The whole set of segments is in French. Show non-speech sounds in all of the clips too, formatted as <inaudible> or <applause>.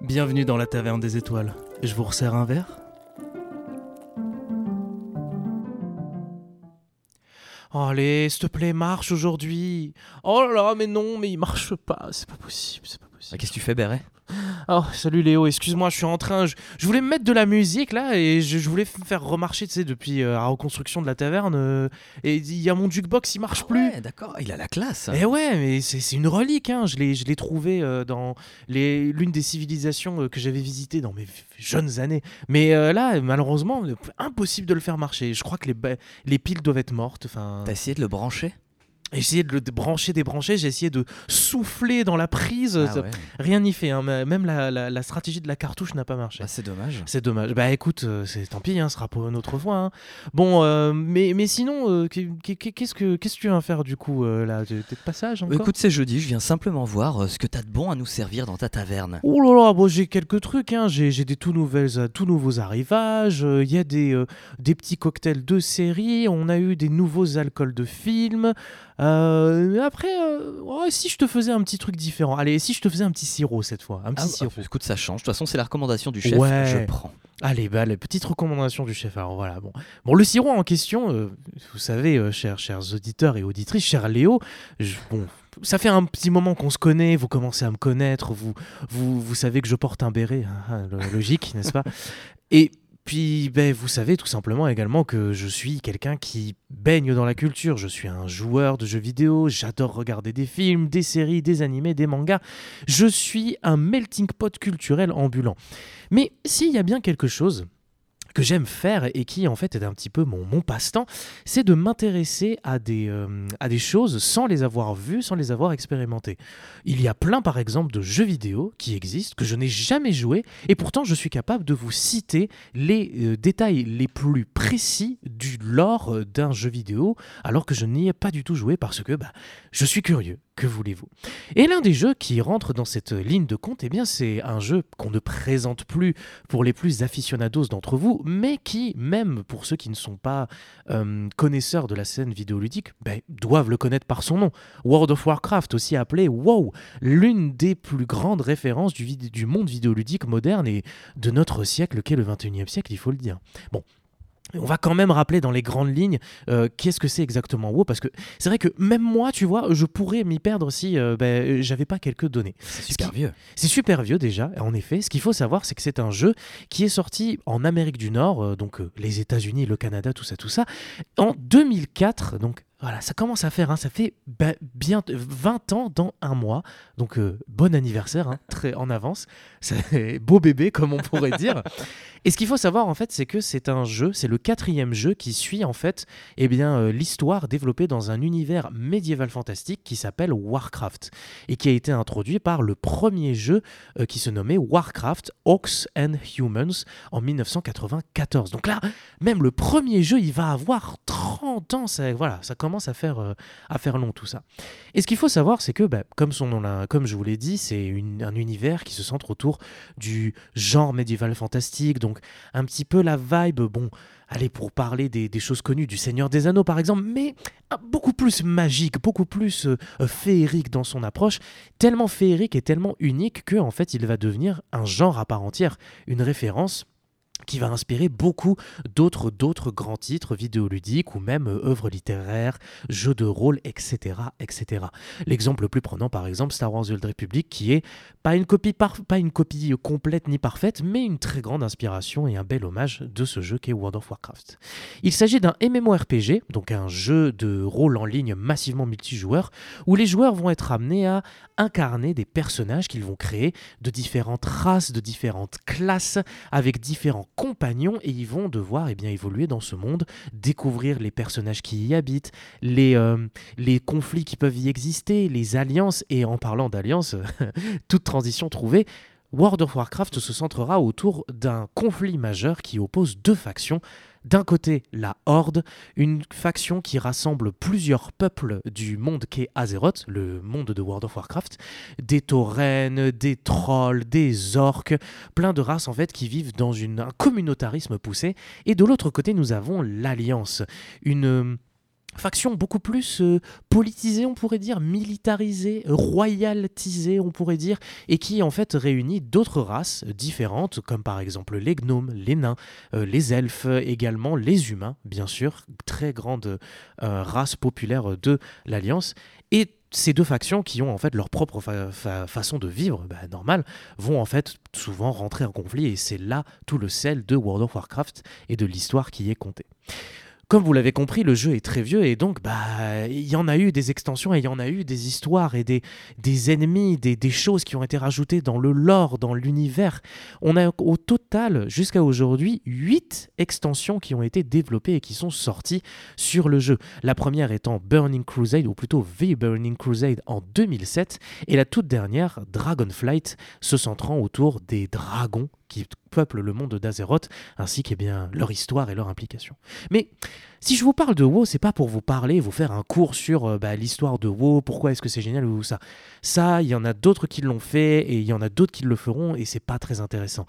Bienvenue dans la taverne des étoiles. Je vous resserre un verre Oh, allez, s'il te plaît, marche aujourd'hui. Oh là là, mais non, mais il marche pas. C'est pas possible, c'est pas Ah, possible. Qu'est-ce que tu fais, Béret? Oh, salut Léo, excuse-moi, je suis en train. Je, je voulais me mettre de la musique là et je, je voulais faire remarcher, tu sais, depuis euh, la reconstruction de la taverne. euh, et il y a mon jukebox, il marche plus. Ouais, d'accord, il a la classe. Eh ouais, mais c'est une relique, hein. je l'ai je l'ai trouvé euh, dans l'une des civilisations que j'avais visitées dans mes jeunes années. Mais là, malheureusement, impossible de le faire marcher. Je crois que les, les piles doivent être mortes. T'as essayé de le brancher? J'ai essayé de le brancher, débrancher, j'ai essayé de souffler dans la prise. Ah ouais. Rien n'y fait, hein. Même la, la- la stratégie de la cartouche n'a pas marché. Bah, c'est dommage. C'est dommage. Bah écoute, euh, c'est tant pis, hein, ce sera pour une autre fois. hein. Bon, euh, mais, mais sinon, euh, qu'est- qu'est- qu'est-ce que qu'est-ce que tu viens faire du coup euh, là T'es de passage encore? Écoute, c'est jeudi, je viens simplement voir ce que t'as de bon à nous servir dans ta taverne. Oh là là, bon, j'ai quelques trucs, hein. j'ai des tout, nouvelles, tout nouveaux arrivages, il y a des, des petits cocktails de série, on a eu des nouveaux alcools de film. Euh, après, euh, oh, si je te faisais un petit truc différent, allez, si je te faisais un petit sirop cette fois, un petit Ah, sirop. bah, écoute, ça change. De toute façon, c'est la recommandation du chef. Ouais. Je prends. Allez, bah, les petites recommandations du chef. Alors voilà, bon. Bon, le sirop en question, euh, vous savez, chers, chers auditeurs et auditrices, cher Léo, je- bon, ça fait un petit moment qu'on se connaît, vous commencez à me connaître, vous, vous, vous savez que je porte un béret, hein, hein, lo- logique, n'est-ce pas? Et puis, ben, vous savez tout simplement également que je suis quelqu'un qui baigne dans la culture. Je suis un joueur de jeux vidéo, j'adore regarder des films, des séries, des animés, des mangas. Je suis un melting pot culturel ambulant. Mais s'il y a bien quelque chose que j'aime faire et qui en fait est un petit peu mon, mon passe-temps, c'est de m'intéresser à, des, euh, à des choses sans les avoir vues, sans les avoir expérimentées. Il y a plein par exemple de jeux vidéo qui existent, que je n'ai jamais joué, et pourtant je suis capable de vous citer les euh, détails les plus précis du lore euh, d'un jeu vidéo, alors que je n'y ai pas du tout joué parce que bah, je suis curieux. Que voulez-vous Et l'un des jeux qui rentre dans cette ligne de compte, eh bien, c'est un jeu qu'on ne présente plus pour les plus aficionados d'entre vous, mais qui, même pour ceux qui ne sont pas euh, connaisseurs de la scène vidéoludique, ben, doivent le connaître par son nom. World of Warcraft, aussi appelé WoW, l'une des plus grandes références du, monde vidéoludique moderne et de notre siècle, qu'est le 21e siècle, il faut le dire. Bon. On va quand même rappeler dans les grandes lignes euh, qu'est-ce que c'est exactement WoW, parce que c'est vrai que même moi, tu vois, je pourrais m'y perdre si euh, ben, j'avais pas quelques données. C'est super vieux. C'est super vieux déjà, en effet. Ce qu'il faut savoir, c'est que c'est un jeu qui est sorti en Amérique du Nord, euh, donc les États-Unis, le Canada, tout ça, tout ça, en 2004. Donc voilà, ça commence à faire, hein, ça fait bien 20 ans dans un mois. Donc euh, bon anniversaire, hein, <laughs> très en avance. C'est <laughs> beau bébé, comme on pourrait dire. <laughs> Et ce qu'il faut savoir en fait, c'est que c'est un jeu, c'est le quatrième jeu qui suit en fait, eh bien euh, l'histoire développée dans un univers médiéval fantastique qui s'appelle Warcraft et qui a été introduit par le premier jeu euh, qui se nommait Warcraft Orcs and Humans en 1994. Donc là, même le premier jeu, il va avoir 30 ans. Ça, voilà, ça commence à faire, euh, à faire long tout ça. Et ce qu'il faut savoir, c'est que, bah, comme, son nom comme je vous l'ai dit, c'est un univers qui se centre autour du genre médiéval fantastique. Donc un petit peu la vibe, bon, allez, pour parler des, des choses connues, du Seigneur des Anneaux par exemple, mais ah, beaucoup plus magique, beaucoup plus euh, euh, féerique dans son approche tellement féerique et tellement unique que en fait il va devenir un genre à part entière, une référence qui va inspirer beaucoup d'autres grands titres vidéoludiques ou même euh, œuvres littéraires, jeux de rôle, etc. etc. L'exemple le plus prenant par exemple Star Wars The Republic qui est pas une copie, pas une copie complète ni parfaite mais une très grande inspiration et un bel hommage de ce jeu qu'est World of Warcraft. Il s'agit d'un MMORPG, donc un jeu de rôle en ligne massivement multijoueur où les joueurs vont être amenés à incarner des personnages qu'ils vont créer de différentes races, de différentes classes, avec différents compagnons, et ils vont devoir eh bien, évoluer dans ce monde, découvrir les personnages qui y habitent, les, euh, les conflits qui peuvent y exister, les alliances, et en parlant d'alliances, <laughs> toute transition trouvée, World of Warcraft se centrera autour d'un conflit majeur qui oppose deux factions. D'un côté, la Horde, une faction qui rassemble plusieurs peuples du monde qu'est Azeroth, le monde de World of Warcraft, des taurennes, des trolls, des orques, plein de races en fait qui vivent dans un communautarisme poussé. Et de l'autre côté, nous avons l'Alliance, une faction beaucoup plus euh, politisée, on pourrait dire, militarisée, royaltisée, on pourrait dire, et qui en fait réunit d'autres races différentes, comme par exemple les gnomes, les nains, euh, les elfes, également les humains, bien sûr, très grande euh, race populaire de l'Alliance, et ces deux factions qui ont en fait leur propre façon de vivre, bah, normal, vont en fait souvent rentrer en conflit et c'est là tout le sel de World of Warcraft et de l'histoire qui est contée. Comme vous l'avez compris, le jeu est très vieux et donc bah il y en a eu des extensions et il y en a eu des histoires et des, ennemis, des, des choses qui ont été rajoutées dans le lore, dans l'univers. On a au total jusqu'à aujourd'hui 8 extensions qui ont été développées et qui sont sorties sur le jeu. La première étant Burning Crusade ou plutôt The Burning Crusade en 2007 et la toute dernière Dragonflight se centrant autour des dragons qui peuplent le monde d'Azeroth, ainsi que bien leur histoire et leur implication. Mais si je vous parle de WoW, c'est pas pour vous parler, vous faire un cours sur euh, bah, l'histoire de WoW, pourquoi est-ce que c'est génial ou ça. Ça, il y en a d'autres qui l'ont fait et il y en a d'autres qui le feront et c'est pas très intéressant.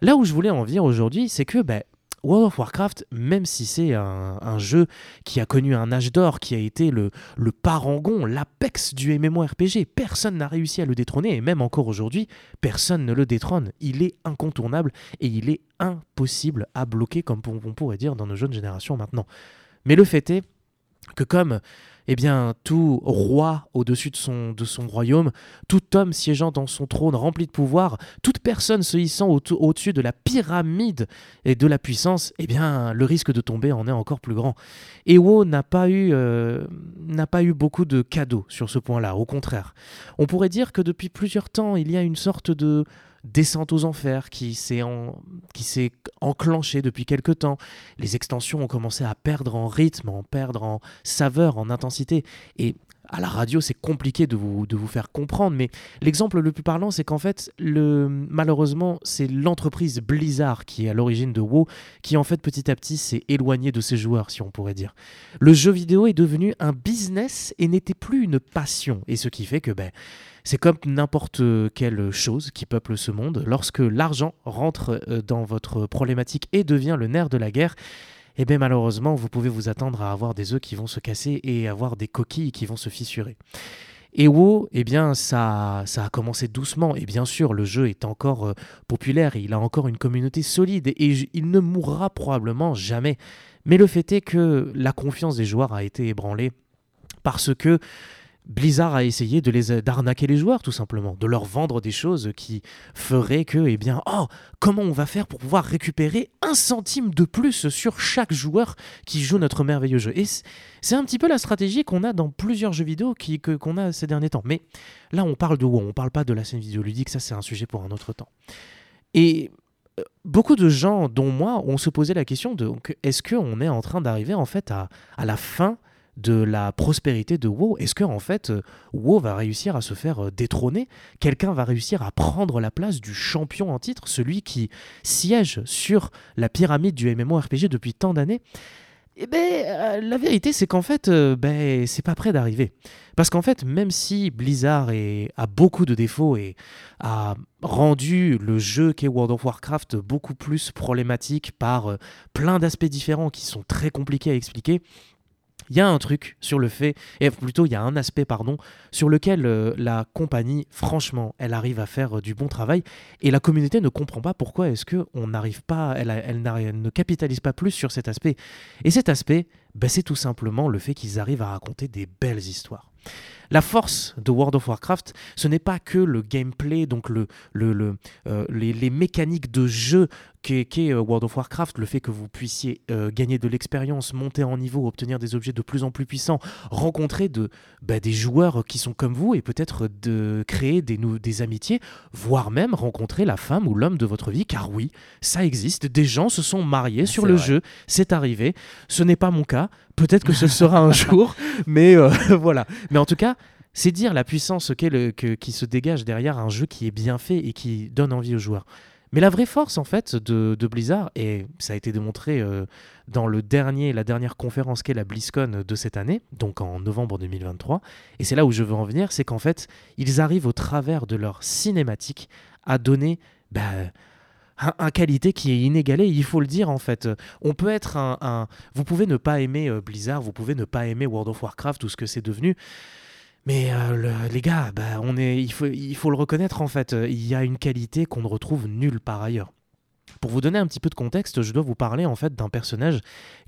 Là où je voulais en venir aujourd'hui, c'est que bah, World of Warcraft, même si c'est un, jeu qui a connu un âge d'or, qui a été le, parangon, l'apex du MMORPG, personne n'a réussi à le détrôner, et même encore aujourd'hui, personne ne le détrône. Il est incontournable et il est impossible à bloquer, comme on pourrait dire dans nos jeunes générations maintenant. Mais le fait est que comme eh bien, tout roi au-dessus de son, de son royaume, tout homme siégeant dans son trône rempli de pouvoir, toute personne se hissant au-dessus de la pyramide et de la puissance, eh bien, le risque de tomber en est encore plus grand. Et WoW n'a pas, eu, euh, n'a pas eu beaucoup de cadeaux sur ce point-là, au contraire. On pourrait dire que depuis plusieurs temps, il y a une sorte de descente aux enfers qui s'est en, enclenchée depuis quelque temps. Les extensions ont commencé à perdre en rythme, en perdre en saveur, en intensité. Et à la radio, c'est compliqué de vous, faire comprendre, mais l'exemple le plus parlant, c'est qu'en fait, malheureusement, c'est l'entreprise Blizzard qui est à l'origine de WoW, qui en fait petit à petit s'est éloignée de ses joueurs, si on pourrait dire. Le jeu vidéo est devenu un business et n'était plus une passion, et ce qui fait que ben, c'est comme n'importe quelle chose qui peuple ce monde. Lorsque l'argent rentre euh, dans votre problématique et devient le nerf de la guerre, eh bien malheureusement, vous pouvez vous attendre à avoir des œufs qui vont se casser et avoir des coquilles qui vont se fissurer. Et WoW, eh bien, ça, ça a commencé doucement. Et bien sûr, le jeu est encore euh, populaire il a encore une communauté solide. Et il ne mourra probablement jamais. Mais le fait est que la confiance des joueurs a été ébranlée parce que Blizzard a essayé de les d'arnaquer les joueurs tout simplement, de leur vendre des choses qui feraient que, eh bien, oh, comment on va faire pour pouvoir récupérer un centime de plus sur chaque joueur qui joue notre merveilleux jeu. Et c'est un petit peu la stratégie qu'on a dans plusieurs jeux vidéo qui, que, qu'on a ces derniers temps. Mais là, on parle de WoW, on parle pas de la scène vidéoludique, ça c'est un sujet pour un autre temps. Et euh, beaucoup de gens, dont moi, ont se posé la question de est-ce qu'on est en train d'arriver en fait à, à la fin de la prospérité de WoW. Est-ce que en fait euh, WoW va réussir à se faire euh, détrôner? Quelqu'un va réussir à prendre la place du champion en titre, celui qui siège sur la pyramide du MMORPG depuis tant d'années? Eh ben, euh, la vérité, c'est qu'en fait, ben, c'est pas prêt d'arriver. Parce qu'en fait, même si Blizzard a beaucoup de défauts et a rendu le jeu qu'est World of Warcraft beaucoup plus problématique par plein d'aspects différents qui sont très compliqués à expliquer, il y a un truc sur le fait, et plutôt il y a un aspect, pardon, sur lequel euh, la compagnie, franchement, elle arrive à faire euh, du bon travail, et la communauté ne comprend pas pourquoi est-ce qu'on n'arrive pas, elle, ne capitalise pas plus sur cet aspect. Et cet aspect, ben, c'est tout simplement le fait qu'ils arrivent à raconter des belles histoires. La force de World of Warcraft, ce n'est pas que le gameplay, donc le, le, euh, les, mécaniques de jeu qu'est euh, World of Warcraft, le fait que vous puissiez euh, gagner de l'expérience, monter en niveau, obtenir des objets de plus en plus puissants, rencontrer de, bah, des joueurs qui sont comme vous et peut-être de créer des, des amitiés, voire même rencontrer la femme ou l'homme de votre vie, car oui, ça existe, des gens se sont mariés sur le jeu, c'est arrivé, ce n'est pas mon cas, peut-être que ce sera un <laughs> jour, mais <laughs> voilà. Mais en tout cas, c'est dire la puissance qui se dégage derrière un jeu qui est bien fait et qui donne envie aux joueurs. Mais la vraie force en fait de, Blizzard, et ça a été démontré euh, dans le dernier, la dernière conférence qu'est la BlizzCon de cette année, donc en novembre 2023, et c'est là où je veux en venir, c'est qu'en fait, ils arrivent au travers de leur cinématique à donner bah, un, qualité qui est inégalée, il faut le dire en fait. On peut être un, Vous pouvez ne pas aimer euh, Blizzard, vous pouvez ne pas aimer World of Warcraft, tout ce que c'est devenu. Mais euh, le- les gars, bah, on est, il, faut, le reconnaître en fait, euh, il y a une qualité qu'on ne retrouve nulle part ailleurs. Pour vous donner un petit peu de contexte, je dois vous parler en fait d'un personnage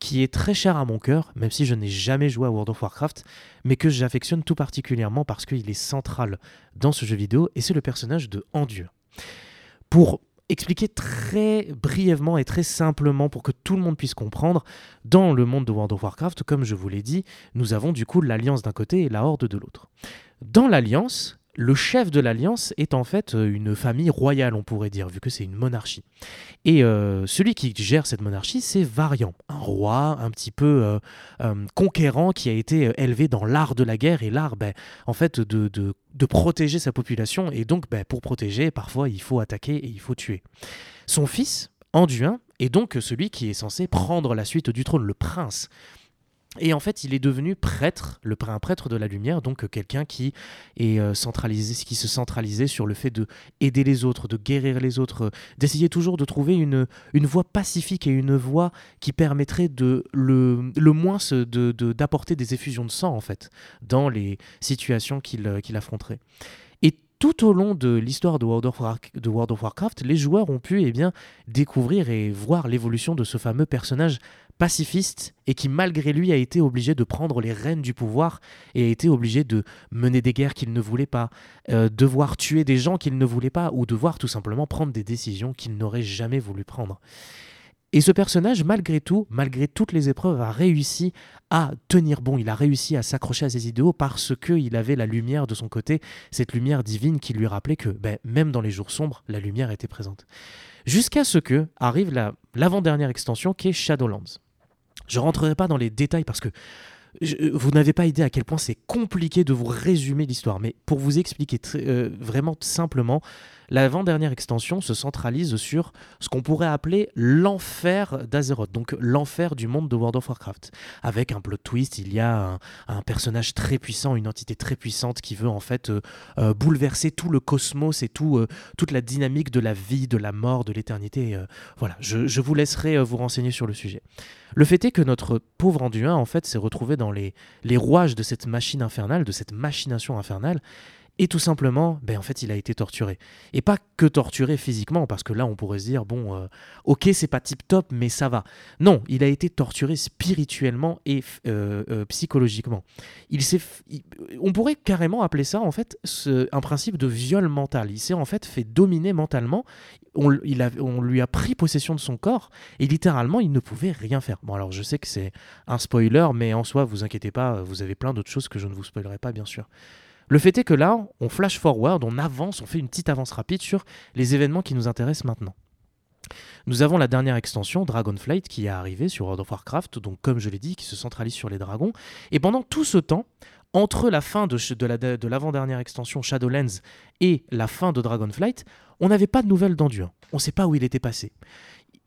qui est très cher à mon cœur, même si je n'ai jamais joué à World of Warcraft, mais que j'affectionne tout particulièrement parce qu'il est central dans ce jeu vidéo, et c'est le personnage de Andieu. Pour expliquer très brièvement et très simplement pour que tout le monde puisse comprendre, dans le monde de World of Warcraft, comme je vous l'ai dit, nous avons du coup l'Alliance d'un côté et la Horde de l'autre. Dans l'Alliance, le chef de l'Alliance est en fait euh, une famille royale, on pourrait dire, vu que c'est une monarchie. Et euh, celui qui gère cette monarchie, c'est Varian, un roi un petit peu euh, conquérant qui a été élevé dans l'art de la guerre et l'art, ben, en fait, de protéger sa population. Et donc, ben, pour protéger, parfois, il faut attaquer et il faut tuer. Son fils, Anduin, est donc celui qui est censé prendre la suite du trône, le prince. Et en fait, il est devenu prêtre, le prêtre de la lumière, donc euh, quelqu'un qui est euh, centralisé, qui se centralisait sur le fait de aider les autres, de guérir les autres, euh, d'essayer toujours de trouver une, une voie pacifique et une voie qui permettrait de le, le moins se- de- de- d'apporter des effusions de sang en fait dans les situations qu'il qu'il affronterait. Et tout au long de l'histoire de, de World of Warcraft, les joueurs ont pu eh bien, découvrir et voir l'évolution de ce fameux personnage pacifiste et qui malgré lui a été obligé de prendre les rênes du pouvoir et a été obligé de mener des guerres qu'il ne voulait pas, euh, devoir tuer des gens qu'il ne voulait pas ou devoir tout simplement prendre des décisions qu'il n'aurait jamais voulu prendre. Et ce personnage, malgré tout, malgré toutes les épreuves, a réussi à tenir bon. Il a réussi à s'accrocher à ses idéaux parce qu'il avait la lumière de son côté, cette lumière divine qui lui rappelait que ben, même dans les jours sombres, la lumière était présente. Jusqu'à ce que arrive la- l'avant-dernière extension qui est Shadowlands. Je rentrerai pas dans les détails parce que je- vous n'avez pas idée à quel point c'est compliqué de vous résumer l'histoire, mais pour vous expliquer euh, vraiment simplement, l'avant-dernière extension se centralise sur ce qu'on pourrait appeler l'enfer d'Azeroth, donc l'enfer du monde de World of Warcraft. Avec un plot twist, il y a un, personnage très puissant, une entité très puissante qui veut en fait euh, euh, bouleverser tout le cosmos et tout, euh, toute la dynamique de la vie, de la mort, de l'éternité. euh, voilà, je, je vous laisserai euh, vous renseigner sur le sujet. Le fait est que notre pauvre Anduin, en fait, s'est retrouvé dans les, rouages de cette machine infernale, de cette machination infernale, et tout simplement, ben, en fait, il a été torturé. Et pas que torturé physiquement, parce que là, on pourrait se dire, bon, euh, ok, c'est pas tip-top, mais ça va. Non, il a été torturé spirituellement et euh, euh, psychologiquement. Il s'est, on pourrait carrément appeler ça, en fait, un principe de viol mental. Il s'est en fait fait dominer mentalement. On, on lui a pris possession de son corps et littéralement, il ne pouvait rien faire. Bon, alors je sais que c'est un spoiler, mais en soi, vous inquiétez pas, vous avez plein d'autres choses que je ne vous spoilerai pas, bien sûr. Le fait est que là, on flash forward, on avance, on fait une petite avance rapide sur les événements qui nous intéressent maintenant. Nous avons la dernière extension, Dragonflight, qui est arrivée sur World of Warcraft, donc comme je l'ai dit, qui se centralise sur les dragons. Et pendant tout ce temps, entre la fin de, de la- de l'avant-dernière extension Shadowlands et la fin de Dragonflight, on n'avait pas de nouvelles d'Anduin. On ne sait pas où il était passé.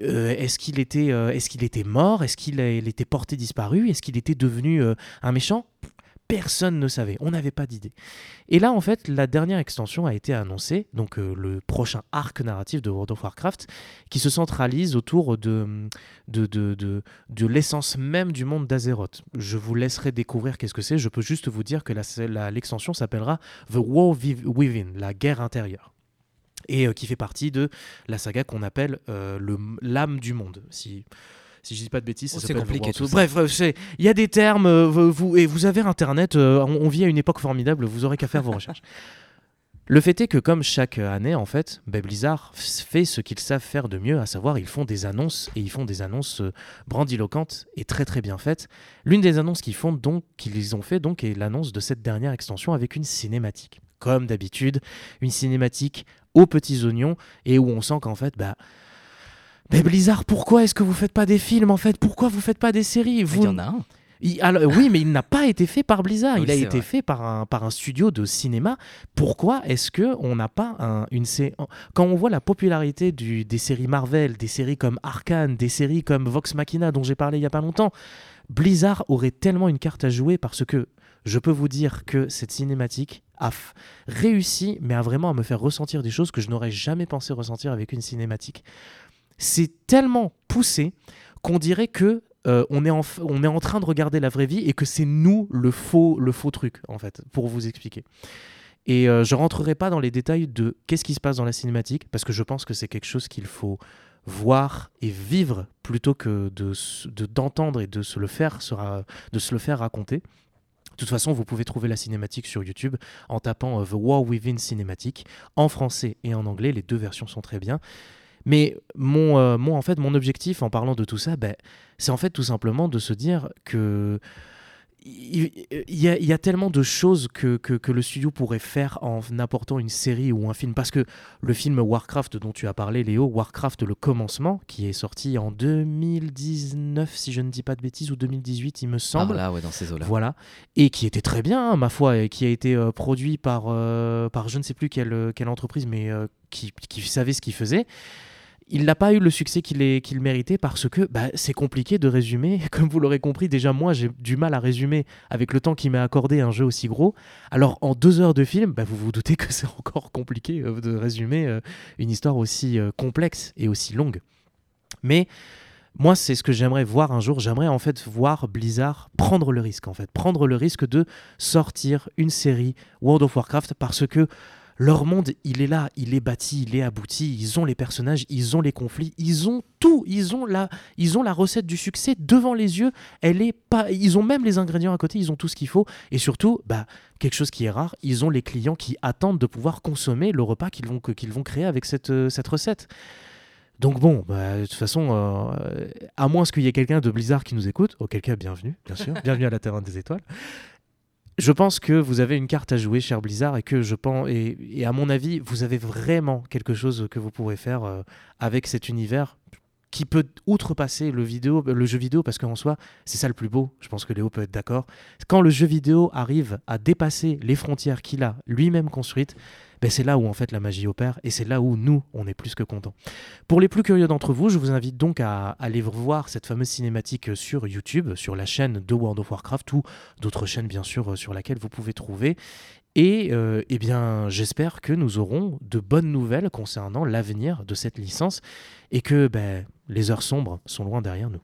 Euh, est-ce qu'il était, euh, est-ce qu'il était mort? Est-ce qu'il était porté disparu? Est-ce qu'il était devenu euh, un méchant? Personne ne savait, on n'avait pas d'idée. Et là, en fait, la dernière extension a été annoncée, donc euh, le prochain arc narratif de World of Warcraft, qui se centralise autour de, de, de, de, l'essence même du monde d'Azeroth. Je vous laisserai découvrir qu'est-ce que c'est, je peux juste vous dire que l'extension s'appellera The War Within, la guerre intérieure. Et euh, qui fait partie de la saga qu'on appelle euh, l'âme du monde. Si, si je dis pas de bêtises, Oh, c'est compliqué tout. Bref, il y a des termes, euh, vous, et vous avez Internet, euh, on, on vit à une époque formidable, vous aurez qu'à faire vos recherches. <laughs> Le fait est que comme chaque année, en fait, ben, Blizzard fait ce qu'ils savent faire de mieux, à savoir ils font des annonces et ils font des annonces euh, grandiloquentes et très très bien faites. L'une des annonces qu'ils font donc, qu'ils ont fait donc est l'annonce de cette dernière extension avec une cinématique. Comme d'habitude, une cinématique aux petits oignons et où on sent qu'en fait, bah, ben, Blizzard, pourquoi est-ce que vous faites pas des films en fait? Pourquoi vous faites pas des séries? Il vous... y en a un. Il- alors, oui, mais il n'a pas été fait par Blizzard. Oui, il a été vrai. fait par un, par un studio de cinéma. Pourquoi est-ce que on n'a pas un- une sé- quand on voit la popularité du- des séries Marvel, des séries comme Arkane, des séries comme Vox Machina dont j'ai parlé il y a pas longtemps, Blizzard aurait tellement une carte à jouer parce que je peux vous dire que cette cinématique a réussi, mais a vraiment à me faire ressentir des choses que je n'aurais jamais pensé ressentir avec une cinématique. C'est tellement poussé qu'on dirait que euh, on, est en, on est en train de regarder la vraie vie et que c'est nous le faux, le faux truc, en fait, pour vous expliquer. Et euh, je rentrerai pas dans les détails de qu'est-ce qui se passe dans la cinématique, parce que je pense que c'est quelque chose qu'il faut voir et vivre plutôt que de s- de- d'entendre et de se le faire sera de se le faire raconter. De toute façon, vous pouvez trouver la cinématique sur YouTube en tapant euh, The War Within Cinematic en français et en anglais. Les deux versions sont très bien. Mais mon, euh, mon, en fait, mon objectif en parlant de tout ça, ben, c'est en fait tout simplement de se dire que il y, a, il y a tellement de choses que, que, que le studio pourrait faire en apportant une série ou un film. Parce que le film Warcraft dont tu as parlé, Léo, Warcraft le commencement, qui est sorti en 2019, si je ne dis pas de bêtises, ou 2018, il me semble. là, ouais, dans ces eaux-là. Voilà, et qui était très bien, hein, ma foi, et qui a été euh, produit par, euh, par je ne sais plus quelle, quelle entreprise, mais euh, qui, qui savait ce qu'il faisait. Il n'a pas eu le succès qu'il méritait parce que bah, c'est compliqué de résumer. <laughs> Comme vous l'aurez compris, déjà moi j'ai du mal à résumer avec le temps qui m'est accordé un jeu aussi gros. Alors en deux heures de film, bah, vous vous doutez que <laughs> c'est encore compliqué euh, de résumer euh, une histoire aussi euh, complexe et aussi longue. Mais moi, c'est ce que j'aimerais voir un jour. J'aimerais en fait voir Blizzard prendre le risque, en fait, prendre le risque de sortir une série World of Warcraft parce que leur monde, il est là, il est bâti, il est abouti. Ils ont les personnages, ils ont les conflits, ils ont tout. Ils ont la, ils ont la recette du succès devant les yeux. Elle est pas, ils ont même les ingrédients à côté. Ils ont tout ce qu'il faut. Et surtout, bah, quelque chose qui est rare, ils ont les clients qui attendent de pouvoir consommer le repas qu'ils vont, qu'ils vont créer avec cette, euh, cette recette. Donc bon, bah, de toute façon, euh, à moins qu'il y ait quelqu'un de Blizzard qui nous écoute, auquel cas, bienvenue, bien sûr, bienvenue à la Terre des Étoiles. Je pense que vous avez une carte à jouer, cher Blizzard, et que je pense, et, à mon avis, vous avez vraiment quelque chose que vous pourrez faire euh, avec cet univers qui peut outrepasser le, le jeu vidéo, parce qu'en soi, c'est ça le plus beau, je pense que Léo peut être d'accord. Quand le jeu vidéo arrive à dépasser les frontières qu'il a lui-même construites, ben c'est là où en fait la magie opère, et c'est là où nous, on est plus que contents. Pour les plus curieux d'entre vous, je vous invite donc à aller voir cette fameuse cinématique sur YouTube, sur la chaîne de World of Warcraft, ou d'autres chaînes bien sûr sur laquelle vous pouvez trouver. Et euh, eh bien, j'espère que nous aurons de bonnes nouvelles concernant l'avenir de cette licence et que ben, les heures sombres sont loin derrière nous.